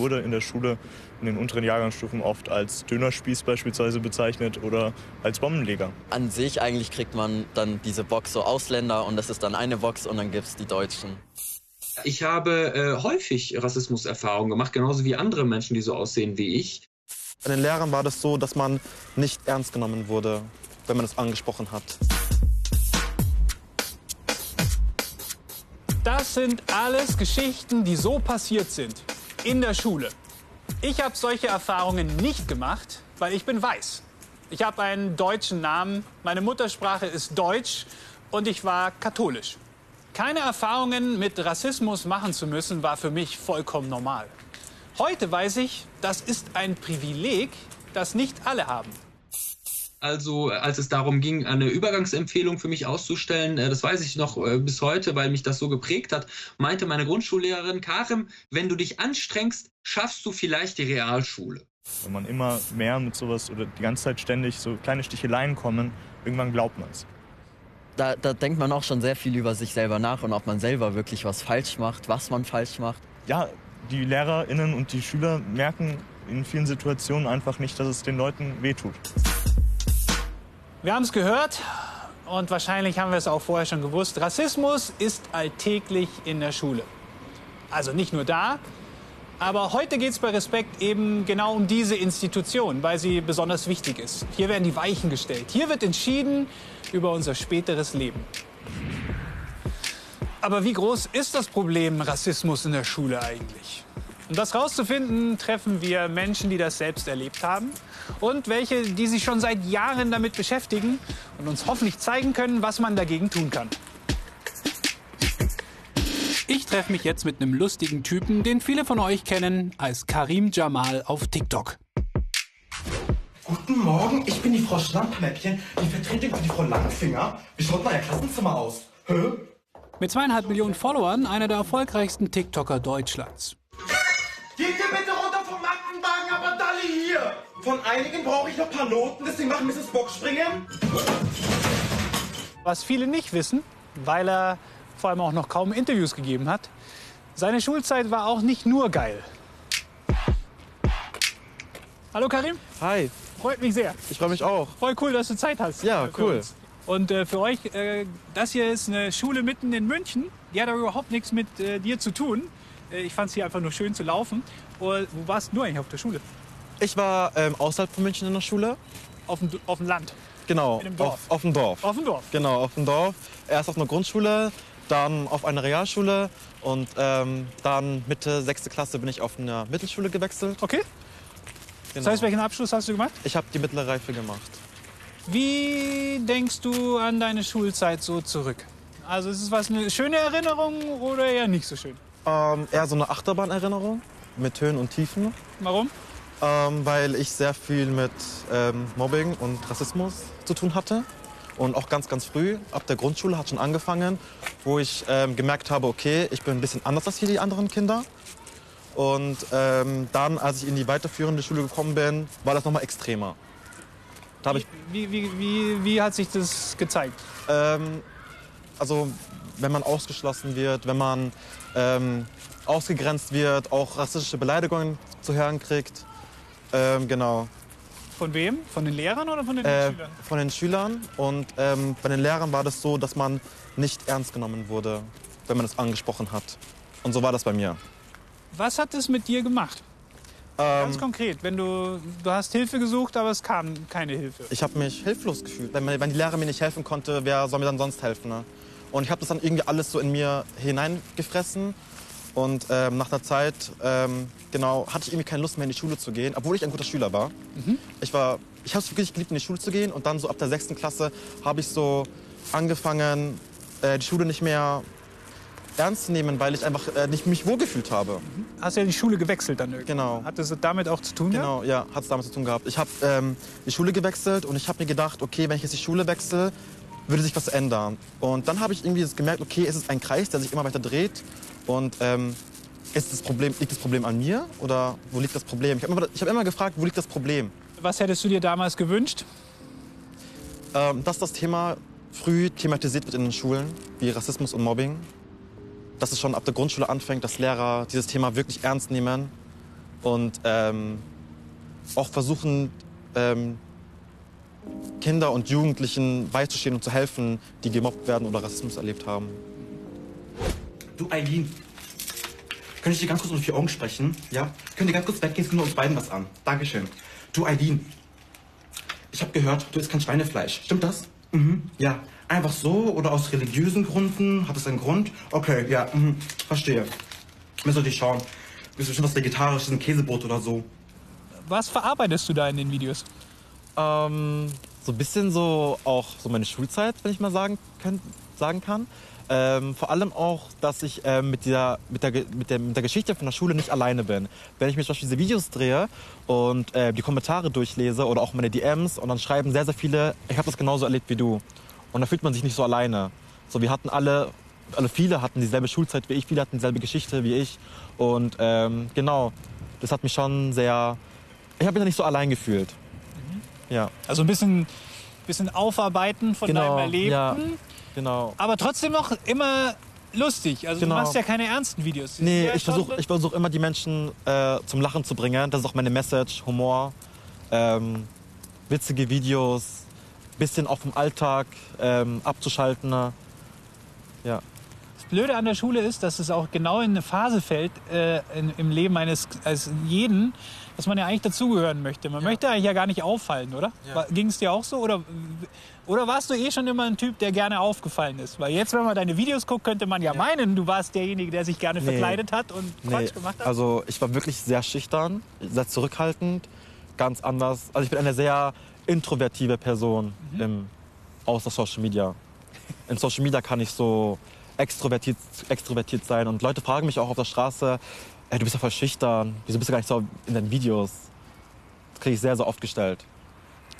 wurde in der Schule in den unteren Jahrgangsstufen oft als Dönerspieß beispielsweise bezeichnet oder als Bombenleger. An sich eigentlich kriegt man dann diese Box so Ausländer und das ist dann eine Box und dann gibt es die Deutschen. Ich habe äh, häufig Rassismuserfahrungen gemacht, genauso wie andere Menschen, die so aussehen wie ich. Bei den Lehrern war das so, dass man nicht ernst genommen wurde, wenn man es angesprochen hat. Das sind alles Geschichten, die so passiert sind in der Schule. Ich habe solche Erfahrungen nicht gemacht, weil ich bin weiß. Ich habe einen deutschen Namen, meine Muttersprache ist Deutsch und ich war katholisch. Keine Erfahrungen mit Rassismus machen zu müssen, war für mich vollkommen normal. Heute weiß ich, das ist ein Privileg, das nicht alle haben. Also als es darum ging, eine Übergangsempfehlung für mich auszustellen, äh, das weiß ich noch äh, bis heute, weil mich das so geprägt hat, meinte meine Grundschullehrerin, Karim, wenn du dich anstrengst, schaffst du vielleicht die Realschule. Wenn man immer mehr mit sowas oder die ganze Zeit ständig so kleine Sticheleien kommen, irgendwann glaubt man es. Da, da denkt man auch schon sehr viel über sich selber nach und ob man selber wirklich was falsch macht, was man falsch macht. Ja, die LehrerInnen und die Schüler merken in vielen Situationen einfach nicht, dass es den Leuten wehtut. Wir haben es gehört und wahrscheinlich haben wir es auch vorher schon gewusst. Rassismus ist alltäglich in der Schule. Also nicht nur da, aber heute geht es bei Respekt eben genau um diese Institution, weil sie besonders wichtig ist. Hier werden die Weichen gestellt. Hier wird entschieden über unser späteres Leben. Aber wie groß ist das Problem Rassismus in der Schule eigentlich? Um das herauszufinden, treffen wir Menschen, die das selbst erlebt haben und welche, die sich schon seit Jahren damit beschäftigen und uns hoffentlich zeigen können, was man dagegen tun kann. Ich treffe mich jetzt mit einem lustigen Typen, den viele von euch kennen als Karim Jamal auf TikTok. Guten Morgen, ich bin die Frau Schlammpläppchen, die Vertretung für die Frau Langfinger. Wie schaut mein Klassenzimmer aus? Hä? Mit zweieinhalb Millionen Followern einer der erfolgreichsten TikToker Deutschlands. Geht ihr bitte runter vom Aktenwagen, aber Dalli hier! Von einigen brauche ich noch ein paar Noten, deswegen machen Mrs. Bock springen. Was viele nicht wissen, weil er vor allem auch noch kaum Interviews gegeben hat, seine Schulzeit war auch nicht nur geil. Hallo Karim, Hi, freut mich sehr. ich freue mich auch. Voll cool, dass du Zeit hast. Ja, cool. uns. Und äh, für euch, äh, das hier ist eine Schule mitten in München. Die hat aber überhaupt nichts mit äh, dir zu tun. Äh, ich fand es hier einfach nur schön zu laufen. Und wo warst du eigentlich auf der Schule? Ich war ähm, außerhalb von München in der Schule. Auf dem, auf dem Land, Genau, In einem Dorf. Auf, auf dem Dorf. auf dem Dorf. Genau, auf dem Dorf. Erst auf einer Grundschule, dann auf einer Realschule und ähm, dann Mitte sechste Klasse bin ich auf eine Mittelschule gewechselt. Okay. Genau. Das heißt, welchen Abschluss hast du gemacht? ich habe die mittlere Reife gemacht. Wie denkst du an deine Schulzeit so zurück? Also ist es was eine schöne Erinnerung oder eher nicht so schön? Ähm, eher so eine Achterbahnerinnerung mit Höhen und Tiefen, Warum? ähm, weil ich sehr viel mit ähm, Mobbing und Rassismus zu tun hatte. Und auch ganz, ganz früh, ab der Grundschule hat schon angefangen, wo ich ähm, gemerkt habe, okay, ich bin ein bisschen anders als hier die anderen Kinder. Und ähm, dann, als ich in die weiterführende Schule gekommen bin, war das nochmal extremer. Da habe ich Wie, wie, wie, wie hat sich das gezeigt? Ähm, also wenn man ausgeschlossen wird, wenn man ähm, ausgegrenzt wird, auch rassistische Beleidigungen zu hören kriegt. Ähm, genau. Von wem? Von den Lehrern oder von den Äh, Schülern? von den Schülern. Und ähm, bei den Lehrern war das so, dass man nicht ernst genommen wurde, wenn man es angesprochen hat. Und so war das bei mir. Was hat das mit dir gemacht? Ganz Ähm, konkret, wenn du, du hast Hilfe gesucht, aber es kam keine Hilfe. ich habe mich hilflos gefühlt. Wenn, wenn die Lehrer mir nicht helfen konnte, wer soll mir dann sonst helfen? Ne? Und ich habe das dann irgendwie alles so in mir hineingefressen. Und ähm, nach einer Zeit, ähm, genau, hatte ich irgendwie keine Lust mehr in die Schule zu gehen, obwohl ich ein guter Schüler war. Ich war, ich habe es wirklich geliebt, in die Schule zu gehen. Und dann so ab der sechsten Klasse habe ich so angefangen, äh, die Schule nicht mehr ernst zu nehmen, weil ich einfach äh, nicht mich wohlgefühlt habe. Hast ja die Schule gewechselt dann irgendwie. Genau. Hat das damit auch zu tun? gehabt? Genau, ja, hat es damit zu tun gehabt. Ich habe ähm, die Schule gewechselt und ich habe mir gedacht, okay, wenn ich jetzt die Schule wechsle, würde sich was ändern. Und dann habe ich irgendwie gemerkt, okay, es ist ein Kreis, der sich immer weiter dreht. Und ähm, ist das Problem, liegt das Problem an mir oder wo liegt das Problem? Ich habe immer, ich hab immer gefragt, wo liegt das Problem? Was hättest du dir damals gewünscht? Ähm, dass das Thema früh thematisiert wird in den Schulen, wie Rassismus und Mobbing. Dass es schon ab der Grundschule anfängt, dass Lehrer dieses Thema wirklich ernst nehmen und ähm, auch versuchen, ähm, Kinder und Jugendlichen beizustehen und zu helfen, die gemobbt werden oder Rassismus erlebt haben. Du, Eileen, könnte ich dir ganz kurz unter vier Augen sprechen? Ja? Könnt ihr ganz kurz weggehen? Es geht nur uns beiden was an. Dankeschön. Du, Eileen, ich habe gehört, du isst kein Schweinefleisch. Stimmt das? Mhm. Ja. Einfach so oder aus religiösen Gründen? Hat das einen Grund? Okay, ja, mhm. verstehe. Mir sollte ich schauen. Du bist bestimmt was Vegetarisches, ein Käsebrot oder so. Was verarbeitest du da in den Videos? Ähm, so ein bisschen so auch so meine Schulzeit, wenn ich mal sagen, könnt, sagen kann. Ähm, vor allem auch, dass ich ähm, mit, dieser, mit, der, mit, der, mit der Geschichte von der Schule nicht alleine bin. Wenn ich mir zum Beispiel diese Videos drehe und äh, die Kommentare durchlese oder auch meine DMs und dann schreiben sehr, sehr viele, ich habe das genauso erlebt wie du. Und da fühlt man sich nicht so alleine. So, wir hatten alle, alle viele hatten dieselbe Schulzeit wie ich, viele hatten dieselbe Geschichte wie ich. Und ähm, genau, das hat mich schon sehr, ich habe mich da nicht so allein gefühlt. Ja, Also ein bisschen, bisschen aufarbeiten von Genau, deinem Erlebten, ja. genau. aber trotzdem noch immer lustig. Also Genau. du machst ja keine ernsten Videos. Sind Nee, ja ich versuche ich versuch immer die Menschen äh, zum Lachen zu bringen. Das ist auch meine Message, Humor, ähm, witzige Videos, bisschen auch vom Alltag ähm, abzuschalten. Ja. Das Blöde an der Schule ist, dass es auch genau in eine Phase fällt äh, in, im Leben eines, eines jeden, dass man ja eigentlich dazugehören möchte. Man möchte eigentlich ja gar nicht auffallen, oder? Ging es dir auch so? Oder, oder warst du eh schon immer ein Typ, der gerne aufgefallen ist? Weil jetzt, wenn man deine Videos guckt, könnte man ja, meinen, du warst derjenige, der sich gerne Nee. verkleidet hat und Nee, Quatsch gemacht hat. also ich war wirklich sehr schüchtern, sehr zurückhaltend, ganz anders. Also ich bin eine sehr introvertive Person im, außer Social Media. In Social Media kann ich so extrovertiert, extrovertiert sein und Leute fragen mich auch auf der Straße, ey, du bist ja voll schüchtern, wieso bist du gar nicht so in deinen Videos? Das kriege ich sehr, sehr oft gestellt.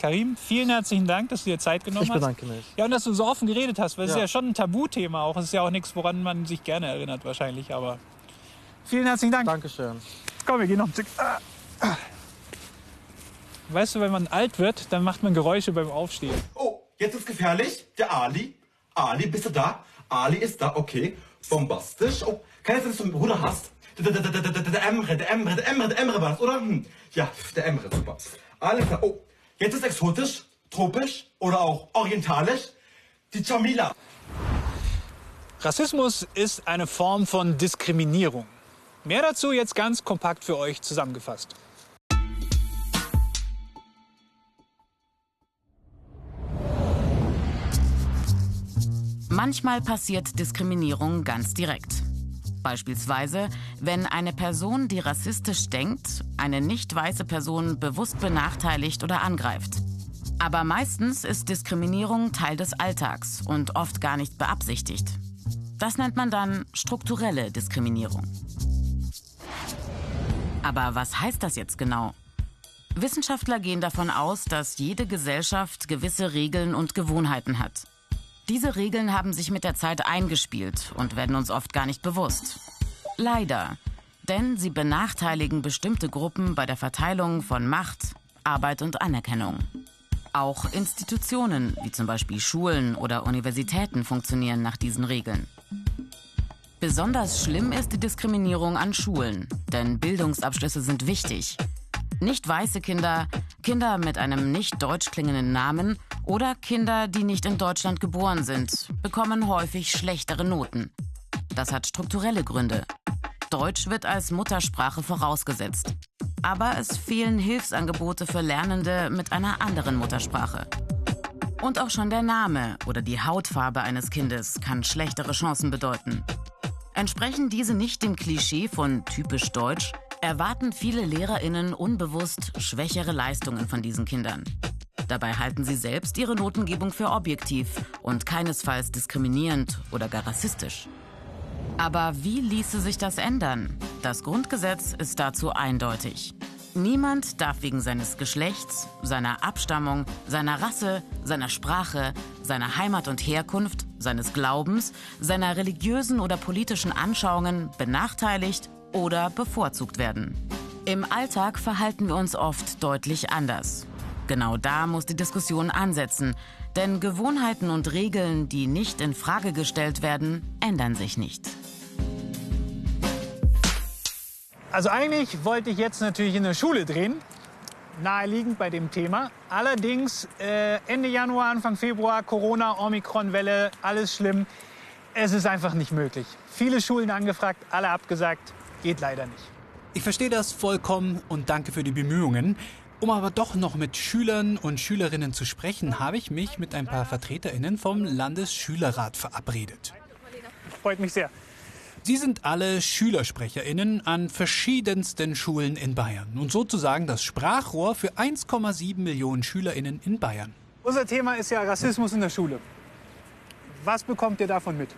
Karim, vielen herzlichen Dank, dass du dir Zeit genommen Ich hast. bedanke mich. Ja, und dass du so offen geredet hast, weil es ist Ja. ja schon ein Tabuthema auch. Es ist ja auch nichts, woran man sich gerne erinnert wahrscheinlich, aber vielen herzlichen Dank. Dankeschön. Komm, wir gehen noch ein Stück. Weißt du, wenn man alt wird, dann macht man Geräusche beim Aufstehen. Oh, jetzt ist gefährlich. Der Ali. Ali, bist du da? Ali ist da, okay. Bombastisch. Oh, kann jetzt, dass du einen Bruder hast? Der, der, der, der Emre, der Emre, der Emre, der Emre war das, oder? Hm. Ja, der Emre, super. Alles klar. Oh, jetzt ist exotisch, tropisch oder auch orientalisch. Die Jamila. Rassismus ist eine Form von Diskriminierung. Mehr dazu jetzt ganz kompakt für euch zusammengefasst. Manchmal passiert Diskriminierung ganz direkt. Beispielsweise, wenn eine Person, die rassistisch denkt, eine nicht weiße Person bewusst benachteiligt oder angreift. Aber meistens ist Diskriminierung Teil des Alltags und oft gar nicht beabsichtigt. Das nennt man dann strukturelle Diskriminierung. Aber was heißt das jetzt genau? Wissenschaftler gehen davon aus, dass jede Gesellschaft gewisse Regeln und Gewohnheiten hat. Diese Regeln haben sich mit der Zeit eingespielt und werden uns oft gar nicht bewusst. Leider, denn sie benachteiligen bestimmte Gruppen bei der Verteilung von Macht, Arbeit und Anerkennung. Auch Institutionen, wie zum Beispiel Schulen oder Universitäten, funktionieren nach diesen Regeln. Besonders schlimm ist die Diskriminierung an Schulen, denn Bildungsabschlüsse sind wichtig. Nicht weiße Kinder, Kinder mit einem nicht deutsch klingenden Namen oder Kinder, die nicht in Deutschland geboren sind, bekommen häufig schlechtere Noten. Das hat strukturelle Gründe. Deutsch wird als Muttersprache vorausgesetzt. Aber es fehlen Hilfsangebote für Lernende mit einer anderen Muttersprache. Und auch schon der Name oder die Hautfarbe eines Kindes kann schlechtere Chancen bedeuten. Entsprechen diese nicht dem Klischee von typisch deutsch, erwarten viele Lehrerinnen unbewusst schwächere Leistungen von diesen Kindern. Dabei halten sie selbst ihre Notengebung für objektiv und keinesfalls diskriminierend oder gar rassistisch. Aber wie ließe sich das ändern? Das Grundgesetz ist dazu eindeutig. Niemand darf wegen seines Geschlechts, seiner Abstammung, seiner Rasse, seiner Sprache, seiner Heimat und Herkunft, seines Glaubens, seiner religiösen oder politischen Anschauungen benachteiligt oder bevorzugt werden. Im Alltag verhalten wir uns oft deutlich anders. Genau da muss die Diskussion ansetzen, denn Gewohnheiten und Regeln, die nicht in Frage gestellt werden, ändern sich nicht. Also eigentlich wollte ich jetzt natürlich in der Schule drehen, naheliegend bei dem Thema. Allerdings äh, Ende Januar, Anfang Februar, Corona, Omikron-Welle, alles schlimm. Es ist einfach nicht möglich. Viele Schulen angefragt, alle abgesagt, geht leider nicht. Ich verstehe das vollkommen und danke für die Bemühungen. Um aber doch noch mit Schülern und Schülerinnen zu sprechen, habe ich mich mit ein paar Vertreterinnen vom Landesschülerrat verabredet. Freut mich sehr. Sie sind alle Schülersprecherinnen an verschiedensten Schulen in Bayern und sozusagen das Sprachrohr für 1,7 Millionen Schülerinnen in Bayern. Unser Thema ist ja Rassismus in der Schule. Was bekommt ihr davon mit?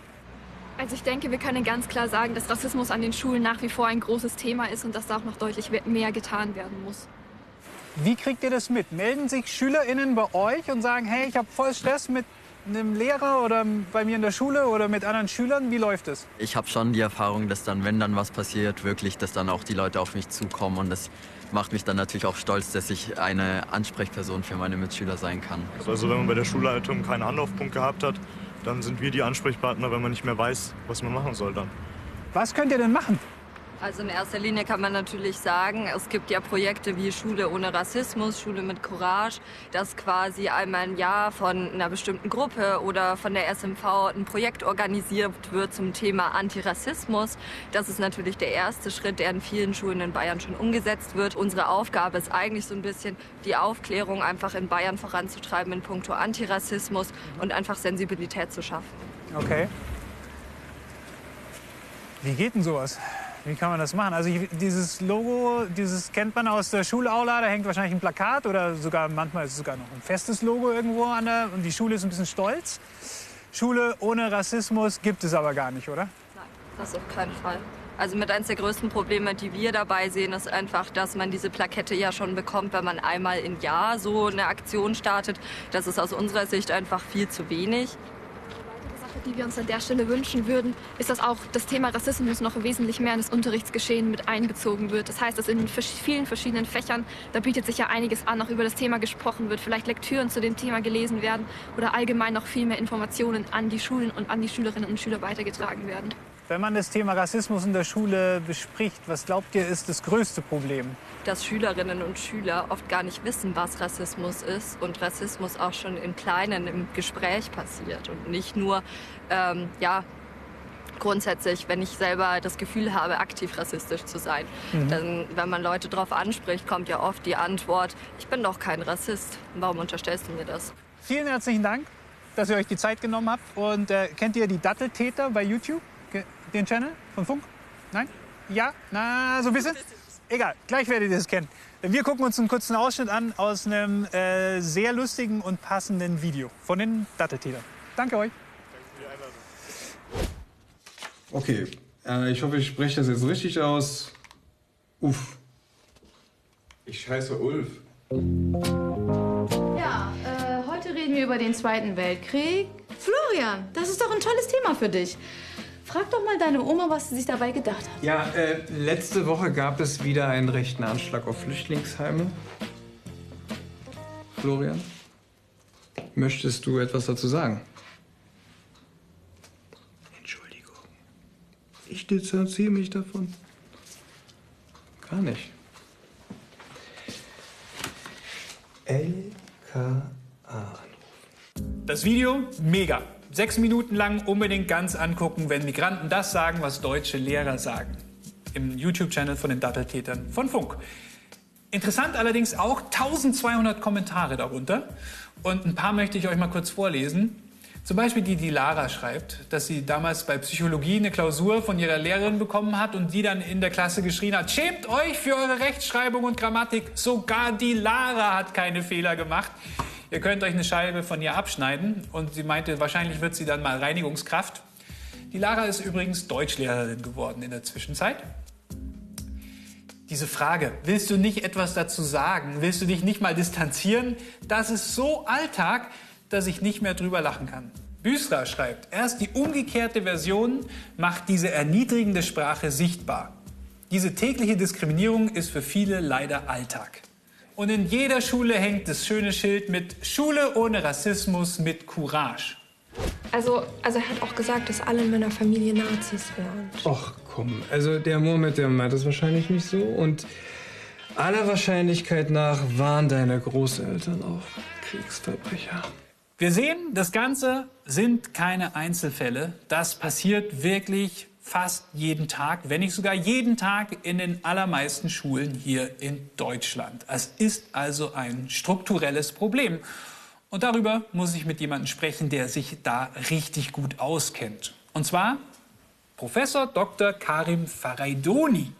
Also ich denke, wir können ganz klar sagen, dass Rassismus an den Schulen nach wie vor ein großes Thema ist und dass da auch noch deutlich mehr getan werden muss. Wie kriegt ihr das mit? Melden sich SchülerInnen bei euch und sagen, hey, ich habe voll Stress mit einem Lehrer oder bei mir in der Schule oder mit anderen Schülern? Wie läuft es? Ich habe schon die Erfahrung, dass dann, wenn dann was passiert, wirklich, dass dann auch die Leute auf mich zukommen und das macht mich dann natürlich auch stolz, dass ich eine Ansprechperson für meine Mitschüler sein kann. Also wenn man bei der Schulleitung keinen Anlaufpunkt gehabt hat, dann sind wir die Ansprechpartner, wenn man nicht mehr weiß, was man machen soll dann. Was könnt ihr denn machen? Also in erster Linie kann man natürlich sagen, es gibt ja Projekte wie Schule ohne Rassismus, Schule mit Courage, dass quasi einmal im Jahr von einer bestimmten Gruppe oder von der SMV ein Projekt organisiert wird zum Thema Antirassismus. Das ist natürlich der erste Schritt, der in vielen Schulen in Bayern schon umgesetzt wird. Unsere Aufgabe ist eigentlich so ein bisschen die Aufklärung einfach in Bayern voranzutreiben in puncto Antirassismus und einfach Sensibilität zu schaffen. Okay. Wie geht denn sowas? Wie kann man das machen? Also ich, dieses Logo, dieses kennt man aus der Schulaula, da hängt wahrscheinlich ein Plakat oder sogar manchmal ist es sogar noch ein festes Logo irgendwo an der und die Schule ist ein bisschen stolz. Schule ohne Rassismus gibt es aber gar nicht, oder? Nein, das auf keinen Fall. Also mit eines der größten Probleme, die wir dabei sehen, ist einfach, dass man diese Plakette ja schon bekommt, wenn man einmal im Jahr so eine Aktion startet. Das ist aus unserer Sicht einfach viel zu wenig die wir uns an der Stelle wünschen würden, ist, dass auch das Thema Rassismus noch wesentlich mehr in das Unterrichtsgeschehen mit einbezogen wird. Das heißt, dass in vielen verschiedenen Fächern, da bietet sich ja einiges an, auch über das Thema gesprochen wird, vielleicht Lektüren zu dem Thema gelesen werden oder allgemein noch viel mehr Informationen an die Schulen und an die Schülerinnen und Schüler weitergetragen werden. Wenn man das Thema Rassismus in der Schule bespricht, was glaubt ihr, ist das größte Problem? Dass Schülerinnen und Schüler oft gar nicht wissen, was Rassismus ist und Rassismus auch schon im Kleinen im Gespräch passiert und nicht nur, ähm, ja, grundsätzlich, wenn ich selber das Gefühl habe, aktiv rassistisch zu sein. Mhm. Dann, wenn man Leute darauf anspricht, kommt ja oft die Antwort, ich bin doch kein Rassist. Warum unterstellst du mir das? Vielen herzlichen Dank, dass ihr euch die Zeit genommen habt. Und äh, kennt ihr die Datteltäter bei YouTube? Den Channel von Funk? Nein? Ja? Na, so ein bisschen? Egal, gleich werdet ihr es kennen. Wir gucken uns einen kurzen Ausschnitt an aus einem äh, sehr lustigen und passenden Video von den Datteltätern. Danke euch. Okay, äh, ich hoffe, ich spreche das jetzt richtig aus. Uff. Ich heiße Ulf. Ja, äh, heute reden wir über den Zweiten Weltkrieg. Florian, das ist doch ein tolles Thema für dich. Frag doch mal deine Oma, was sie sich dabei gedacht hat. Ja, äh, letzte Woche gab es wieder einen rechten Anschlag auf Flüchtlingsheime. Florian, möchtest du etwas dazu sagen? Entschuldigung. Ich distanziere mich davon. Gar nicht. LKA anrufen. Das Video, mega sechs Minuten lang unbedingt ganz angucken, wenn Migranten das sagen, was deutsche Lehrer sagen. Im YouTube-Channel von den Datteltätern von Funk. Interessant allerdings auch 1200 Kommentare darunter. Und ein paar möchte ich euch mal kurz vorlesen. Zum Beispiel die, die Lara schreibt, dass sie damals bei Psychologie eine Klausur von ihrer Lehrerin bekommen hat und die dann in der Klasse geschrien hat, schämt euch für eure Rechtschreibung und Grammatik. Sogar die Lara hat keine Fehler gemacht. Ihr könnt euch eine Scheibe von ihr abschneiden. Und sie meinte, wahrscheinlich wird sie dann mal Reinigungskraft. Die Lara ist übrigens Deutschlehrerin geworden in der Zwischenzeit. Diese Frage, willst du nicht etwas dazu sagen? Willst du dich nicht mal distanzieren? Das ist so Alltag, dass ich nicht mehr drüber lachen kann. Büsra schreibt, erst die umgekehrte Version macht diese erniedrigende Sprache sichtbar. Diese tägliche Diskriminierung ist für viele leider Alltag. Und in jeder Schule hängt das schöne Schild mit Schule ohne Rassismus mit Courage. Also, also er hat auch gesagt, dass alle in meiner Familie Nazis wären. Och komm, also der Mohammed, der meint das wahrscheinlich nicht so. Und aller Wahrscheinlichkeit nach waren deine Großeltern auch Kriegsverbrecher. Wir sehen, das Ganze sind keine Einzelfälle. Das passiert wirklich fast jeden Tag, wenn nicht sogar jeden Tag in den allermeisten Schulen hier in Deutschland. Es ist also ein strukturelles Problem. Und darüber muss ich mit jemandem sprechen, der sich da richtig gut auskennt. Und zwar Professor Dr. Karim Faraidoni.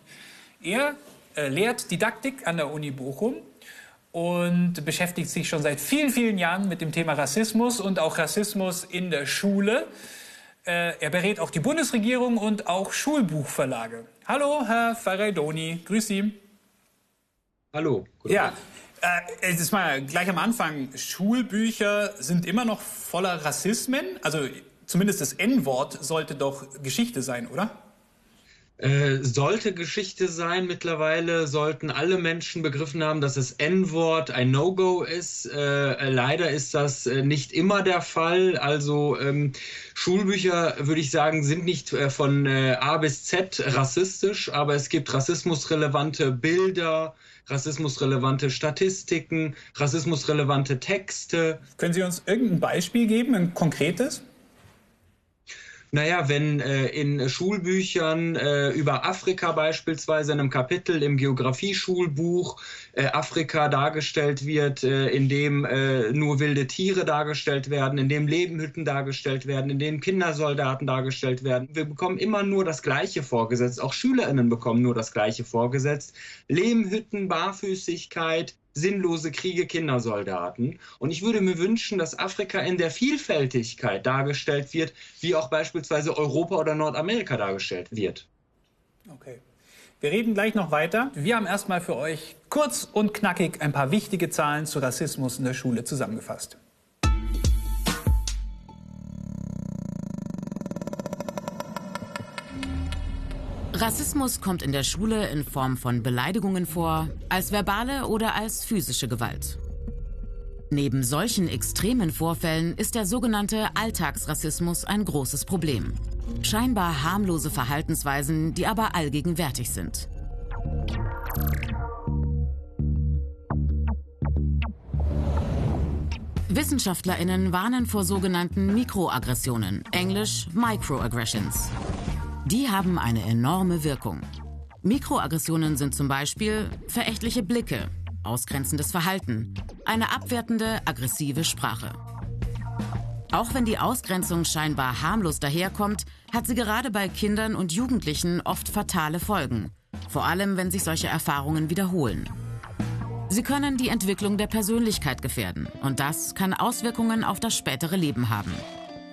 Er äh, lehrt Didaktik an der Uni Bochum und beschäftigt sich schon seit vielen, vielen Jahren mit dem Thema Rassismus und auch Rassismus in der Schule. Äh, er berät auch die Bundesregierung und auch Schulbuchverlage. Hallo, Herr Faraidoni, grüß Sie. Hallo. Ja, äh, es ist mal gleich am Anfang. Schulbücher sind immer noch voller Rassismen. Also zumindest das N-Wort sollte doch Geschichte sein, oder? Äh, sollte Geschichte sein. Mittlerweile sollten alle Menschen begriffen haben, dass das N-Wort ein No-Go ist. Äh, leider ist das äh, nicht immer der Fall. Also ähm, Schulbücher, würde ich sagen, sind nicht äh, von äh, A bis Z rassistisch, aber es gibt rassismusrelevante Bilder, rassismusrelevante Statistiken, rassismusrelevante Texte. Können Sie uns irgendein Beispiel geben, ein konkretes? Naja, wenn äh, in Schulbüchern äh, über Afrika beispielsweise in einem Kapitel im Geografie-Schulbuch äh, Afrika dargestellt wird, äh, in dem äh, nur wilde Tiere dargestellt werden, in dem Lebenhütten dargestellt werden, in denen Kindersoldaten dargestellt werden. Wir bekommen immer nur das Gleiche vorgesetzt. Auch SchülerInnen bekommen nur das Gleiche vorgesetzt. Lehmhütten, Barfüßigkeit, sinnlose Kriege, Kindersoldaten. Und ich würde mir wünschen, dass Afrika in der Vielfältigkeit dargestellt wird, wie auch beispielsweise Europa oder Nordamerika dargestellt wird. Okay. Wir reden gleich noch weiter. Wir haben erstmal für euch kurz und knackig ein paar wichtige Zahlen zu Rassismus in der Schule zusammengefasst. Rassismus kommt in der Schule in Form von Beleidigungen vor, als verbale oder als physische Gewalt. Neben solchen extremen Vorfällen ist der sogenannte Alltagsrassismus ein großes Problem. Scheinbar harmlose Verhaltensweisen, die aber allgegenwärtig sind. Wissenschaftlerinnen warnen vor sogenannten Mikroaggressionen, englisch Microaggressions. Die haben eine enorme Wirkung. Mikroaggressionen sind zum Beispiel verächtliche Blicke, ausgrenzendes Verhalten, eine abwertende, aggressive Sprache. Auch wenn die Ausgrenzung scheinbar harmlos daherkommt, hat sie gerade bei Kindern und Jugendlichen oft fatale Folgen, vor allem wenn sich solche Erfahrungen wiederholen. Sie können die Entwicklung der Persönlichkeit gefährden und das kann Auswirkungen auf das spätere Leben haben.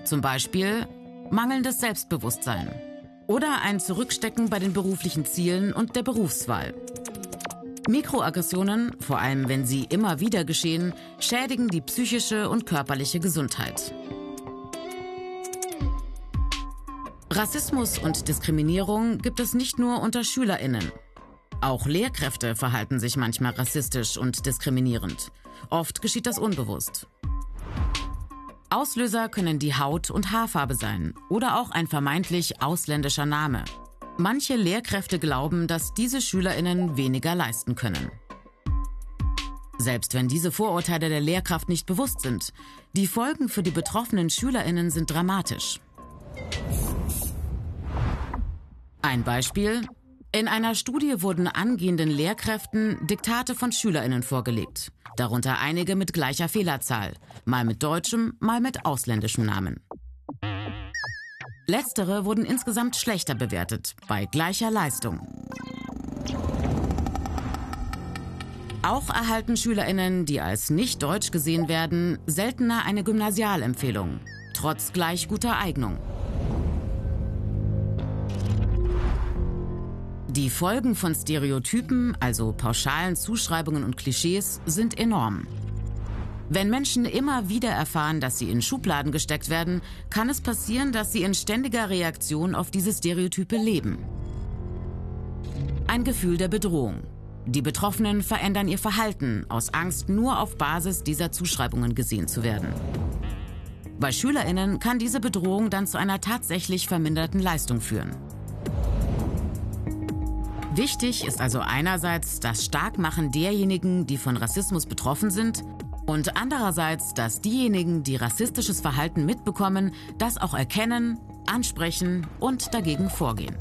Zum Beispiel mangelndes Selbstbewusstsein, oder ein Zurückstecken bei den beruflichen Zielen und der Berufswahl. Mikroaggressionen, vor allem wenn sie immer wieder geschehen, schädigen die psychische und körperliche Gesundheit. Rassismus und Diskriminierung gibt es nicht nur unter Schülerinnen. Auch Lehrkräfte verhalten sich manchmal rassistisch und diskriminierend. Oft geschieht das unbewusst. Auslöser können die Haut- und Haarfarbe sein oder auch ein vermeintlich ausländischer Name. Manche Lehrkräfte glauben, dass diese Schülerinnen weniger leisten können. Selbst wenn diese Vorurteile der Lehrkraft nicht bewusst sind, die Folgen für die betroffenen Schülerinnen sind dramatisch. Ein Beispiel. In einer Studie wurden angehenden Lehrkräften Diktate von Schülerinnen vorgelegt darunter einige mit gleicher Fehlerzahl, mal mit deutschem, mal mit ausländischem Namen. Letztere wurden insgesamt schlechter bewertet, bei gleicher Leistung. Auch erhalten Schülerinnen, die als nicht deutsch gesehen werden, seltener eine Gymnasialempfehlung, trotz gleich guter Eignung. Die Folgen von Stereotypen, also pauschalen Zuschreibungen und Klischees, sind enorm. Wenn Menschen immer wieder erfahren, dass sie in Schubladen gesteckt werden, kann es passieren, dass sie in ständiger Reaktion auf diese Stereotype leben. Ein Gefühl der Bedrohung. Die Betroffenen verändern ihr Verhalten aus Angst, nur auf Basis dieser Zuschreibungen gesehen zu werden. Bei Schülerinnen kann diese Bedrohung dann zu einer tatsächlich verminderten Leistung führen. Wichtig ist also einerseits das Starkmachen derjenigen, die von Rassismus betroffen sind, und andererseits, dass diejenigen, die rassistisches Verhalten mitbekommen, das auch erkennen, ansprechen und dagegen vorgehen.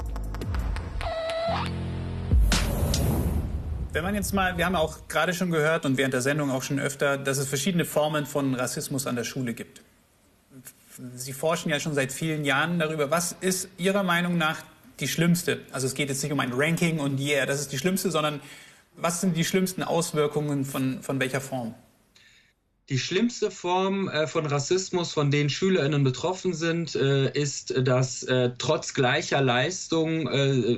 Wenn man jetzt mal, wir haben auch gerade schon gehört und während der Sendung auch schon öfter, dass es verschiedene Formen von Rassismus an der Schule gibt. Sie forschen ja schon seit vielen Jahren darüber. Was ist Ihrer Meinung nach die schlimmste? Also es geht jetzt nicht um ein Ranking und yeah, das ist die schlimmste, sondern was sind die schlimmsten Auswirkungen von, von welcher Form? Die schlimmste Form äh, von Rassismus, von denen SchülerInnen betroffen sind, äh, ist, dass äh, trotz gleicher Leistung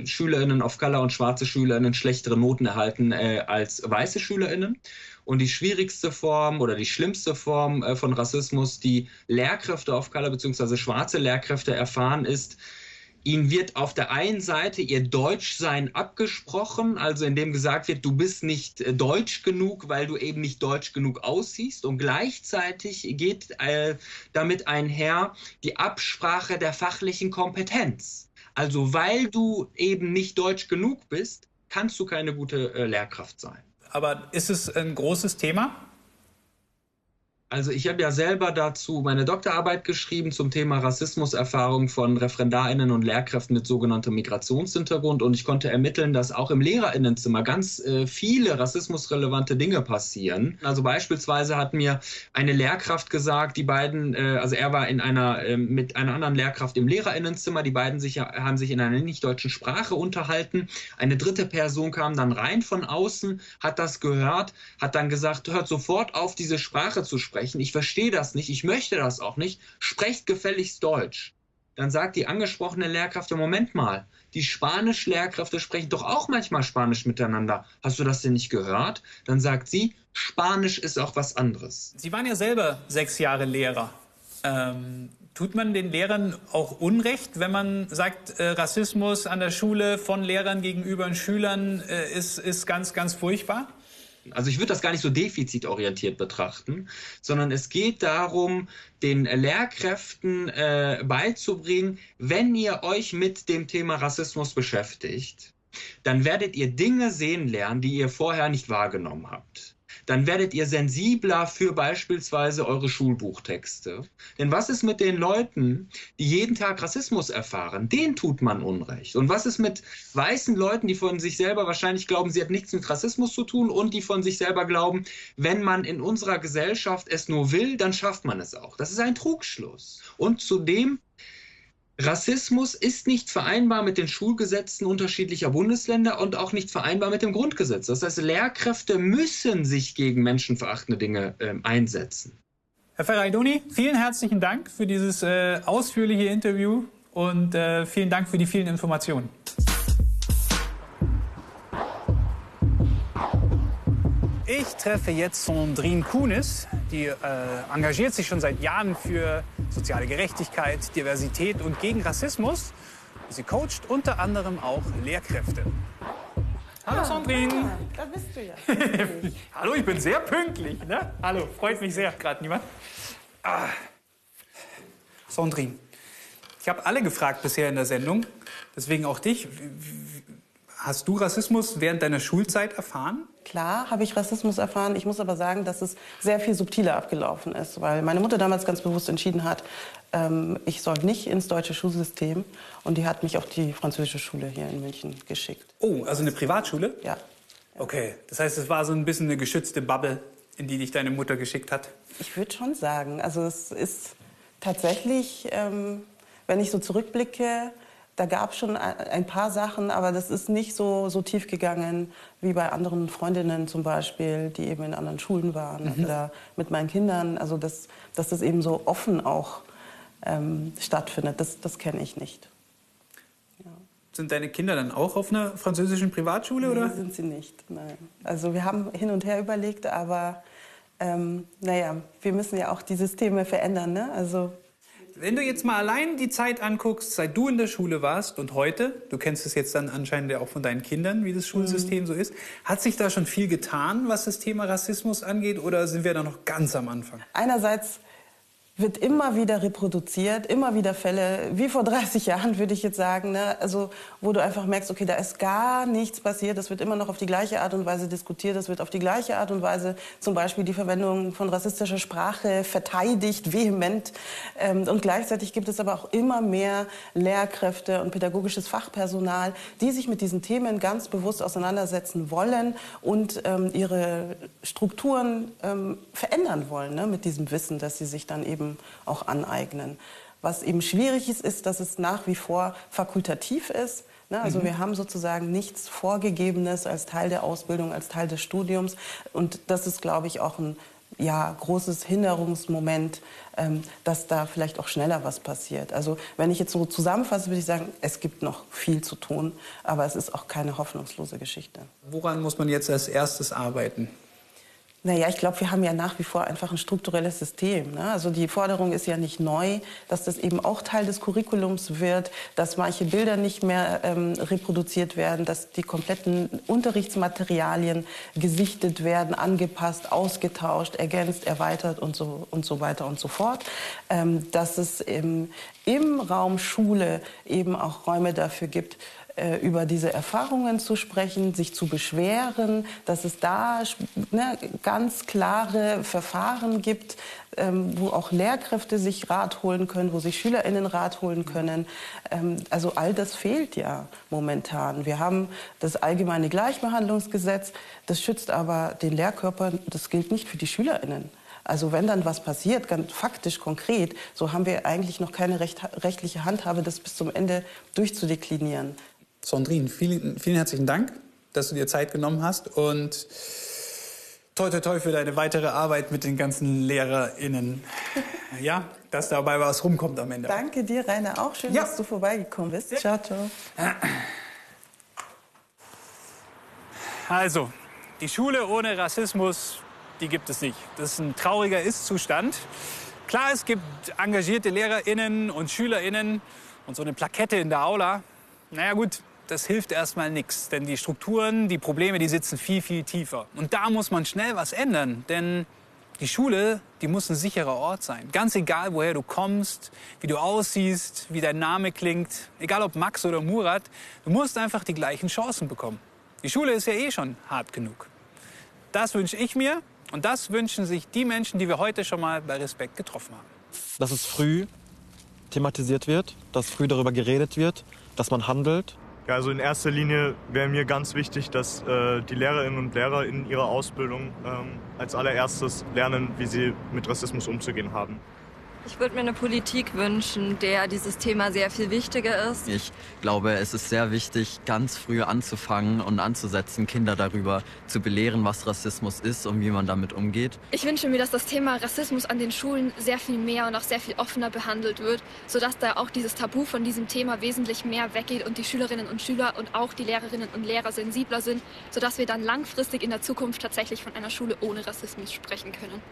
SchülerInnen of Color und schwarze SchülerInnen schlechtere Noten erhalten als weiße SchülerInnen. Und die schwierigste Form oder die schlimmste Form von Rassismus, die Lehrkräfte of Color bzw. schwarze Lehrkräfte erfahren, ist, Ihnen wird auf der einen Seite Ihr Deutschsein abgesprochen, also indem gesagt wird, du bist nicht äh, deutsch genug, weil du eben nicht deutsch genug aussiehst. Und gleichzeitig geht äh, damit einher die Absprache der fachlichen Kompetenz. Also weil du eben nicht deutsch genug bist, kannst du keine gute äh, Lehrkraft sein. Aber ist es ein großes Thema? Also ich habe ja selber dazu meine Doktorarbeit geschrieben zum Thema Rassismuserfahrung von Referendarinnen und Lehrkräften mit sogenanntem Migrationshintergrund und ich konnte ermitteln, dass auch im Lehrerinnenzimmer ganz äh, viele rassismusrelevante Dinge passieren. Also beispielsweise hat mir eine Lehrkraft gesagt, die beiden, äh, also er war in einer äh, mit einer anderen Lehrkraft im Lehrerinnenzimmer, die beiden sich, haben sich in einer nicht deutschen Sprache unterhalten. Eine dritte Person kam dann rein von außen, hat das gehört, hat dann gesagt, hört sofort auf, diese Sprache zu sprechen sprechen. Ich verstehe das nicht, ich möchte das auch nicht. Sprecht gefälligst Deutsch. Dann sagt die angesprochene Lehrkraft, Moment mal, die Spanisch-Lehrkräfte sprechen doch auch manchmal Spanisch miteinander. Hast du das denn nicht gehört? Dann sagt sie, Spanisch ist auch was anderes. Sie waren ja selber sechs Jahre Lehrer. Ähm, tut man den Lehrern auch Unrecht, wenn man sagt, äh, Rassismus an der Schule von Lehrern gegenüber Schülern äh, ist, ist ganz, ganz furchtbar? Also ich würde das gar nicht so defizitorientiert betrachten, sondern es geht darum, den Lehrkräften äh, beizubringen, wenn ihr euch mit dem Thema Rassismus beschäftigt, dann werdet ihr Dinge sehen lernen, die ihr vorher nicht wahrgenommen habt dann werdet ihr sensibler für beispielsweise eure Schulbuchtexte. Denn was ist mit den Leuten, die jeden Tag Rassismus erfahren? Den tut man Unrecht. Und was ist mit weißen Leuten, die von sich selber wahrscheinlich glauben, sie hat nichts mit Rassismus zu tun und die von sich selber glauben, wenn man in unserer Gesellschaft es nur will, dann schafft man es auch. Das ist ein Trugschluss. Und zudem Rassismus ist nicht vereinbar mit den Schulgesetzen unterschiedlicher Bundesländer und auch nicht vereinbar mit dem Grundgesetz. Das heißt, Lehrkräfte müssen sich gegen menschenverachtende Dinge äh, einsetzen. Herr Ferraidoni, vielen herzlichen Dank für dieses äh, ausführliche Interview und äh, vielen Dank für die vielen Informationen. Ich treffe jetzt Sandrine Kunis, die äh, engagiert sich schon seit Jahren für soziale Gerechtigkeit, Diversität und gegen Rassismus. Sie coacht unter anderem auch Lehrkräfte. Hallo Sandrine. Ah, da bist du ja. Hallo, ich bin sehr pünktlich. Ne? Hallo, freut mich sehr. Gerade niemand. Ah. Sandrine, ich habe alle gefragt bisher in der Sendung, deswegen auch dich. Hast du Rassismus während deiner Schulzeit erfahren? Klar habe ich Rassismus erfahren. Ich muss aber sagen, dass es sehr viel subtiler abgelaufen ist, weil meine Mutter damals ganz bewusst entschieden hat, ähm, ich soll nicht ins deutsche Schulsystem. Und die hat mich auf die französische Schule hier in München geschickt. Oh, also eine Privatschule? Ja. Okay, das heißt, es war so ein bisschen eine geschützte Bubble, in die dich deine Mutter geschickt hat? Ich würde schon sagen. Also es ist tatsächlich, ähm, wenn ich so zurückblicke, da gab es schon ein paar Sachen, aber das ist nicht so, so tief gegangen wie bei anderen Freundinnen zum Beispiel, die eben in anderen Schulen waren mhm. oder mit meinen Kindern. Also das, dass das eben so offen auch ähm, stattfindet, das, das kenne ich nicht. Ja. Sind deine Kinder dann auch auf einer französischen Privatschule? Oder? sind sie nicht, nein. Also wir haben hin und her überlegt, aber ähm, naja, wir müssen ja auch die Systeme verändern. Ne? Also wenn du jetzt mal allein die Zeit anguckst, seit du in der Schule warst und heute, du kennst es jetzt dann anscheinend ja auch von deinen Kindern, wie das Schulsystem mhm. so ist, hat sich da schon viel getan, was das Thema Rassismus angeht, oder sind wir da noch ganz am Anfang? Einerseits wird immer wieder reproduziert, immer wieder Fälle, wie vor 30 Jahren würde ich jetzt sagen, ne? also wo du einfach merkst, okay, da ist gar nichts passiert, das wird immer noch auf die gleiche Art und Weise diskutiert, das wird auf die gleiche Art und Weise zum Beispiel die Verwendung von rassistischer Sprache verteidigt, vehement ähm, und gleichzeitig gibt es aber auch immer mehr Lehrkräfte und pädagogisches Fachpersonal, die sich mit diesen Themen ganz bewusst auseinandersetzen wollen und ähm, ihre Strukturen ähm, verändern wollen ne? mit diesem Wissen, dass sie sich dann eben auch aneignen. Was eben schwierig ist, ist, dass es nach wie vor fakultativ ist. Ne? Also mhm. wir haben sozusagen nichts Vorgegebenes als Teil der Ausbildung, als Teil des Studiums. Und das ist, glaube ich, auch ein ja, großes Hinderungsmoment, ähm, dass da vielleicht auch schneller was passiert. Also wenn ich jetzt so zusammenfasse, würde ich sagen, es gibt noch viel zu tun, aber es ist auch keine hoffnungslose Geschichte. Woran muss man jetzt als erstes arbeiten? Naja, ich glaube, wir haben ja nach wie vor einfach ein strukturelles System. Ne? Also die Forderung ist ja nicht neu, dass das eben auch Teil des Curriculums wird, dass manche Bilder nicht mehr ähm, reproduziert werden, dass die kompletten Unterrichtsmaterialien gesichtet werden, angepasst, ausgetauscht, ergänzt, erweitert und so, und so weiter und so fort. Ähm, dass es im, im Raum Schule eben auch Räume dafür gibt, über diese Erfahrungen zu sprechen, sich zu beschweren, dass es da ne, ganz klare Verfahren gibt, ähm, wo auch Lehrkräfte sich Rat holen können, wo sich SchülerInnen Rat holen können. Ähm, also all das fehlt ja momentan. Wir haben das allgemeine Gleichbehandlungsgesetz, das schützt aber den Lehrkörper, das gilt nicht für die SchülerInnen. Also wenn dann was passiert, ganz faktisch konkret, so haben wir eigentlich noch keine recht, rechtliche Handhabe, das bis zum Ende durchzudeklinieren. Sondrin, vielen, vielen herzlichen Dank, dass du dir Zeit genommen hast und toi toi toi für deine weitere Arbeit mit den ganzen LehrerInnen. Ja, dass dabei was rumkommt am Ende. Danke dir, Rainer, auch schön, ja. dass du vorbeigekommen bist. Ciao, ciao. Also, die Schule ohne Rassismus, die gibt es nicht. Das ist ein trauriger Ist-Zustand. Klar, es gibt engagierte LehrerInnen und SchülerInnen und so eine Plakette in der Aula. Naja gut, das hilft erstmal nichts. Denn die Strukturen, die Probleme, die sitzen viel, viel tiefer. Und da muss man schnell was ändern. Denn die Schule, die muss ein sicherer Ort sein. Ganz egal, woher du kommst, wie du aussiehst, wie dein Name klingt, egal ob Max oder Murat, du musst einfach die gleichen Chancen bekommen. Die Schule ist ja eh schon hart genug. Das wünsche ich mir und das wünschen sich die Menschen, die wir heute schon mal bei Respekt getroffen haben. Dass es früh thematisiert wird, dass früh darüber geredet wird, dass man handelt ja, also in erster Linie wäre mir ganz wichtig, dass äh, die Lehrerinnen und Lehrer in ihrer Ausbildung ähm, als allererstes lernen, wie sie mit Rassismus umzugehen haben. Ich würde mir eine Politik wünschen, der dieses Thema sehr viel wichtiger ist. Ich glaube, es ist sehr wichtig, ganz früh anzufangen und anzusetzen, Kinder darüber zu belehren, was Rassismus ist und wie man damit umgeht. Ich wünsche mir, dass das Thema Rassismus an den Schulen sehr viel mehr und auch sehr viel offener behandelt wird, sodass da auch dieses Tabu von diesem Thema wesentlich mehr weggeht und die Schülerinnen und Schüler und auch die Lehrerinnen und Lehrer sensibler sind, sodass wir dann langfristig in der Zukunft tatsächlich von einer Schule ohne Rassismus sprechen können.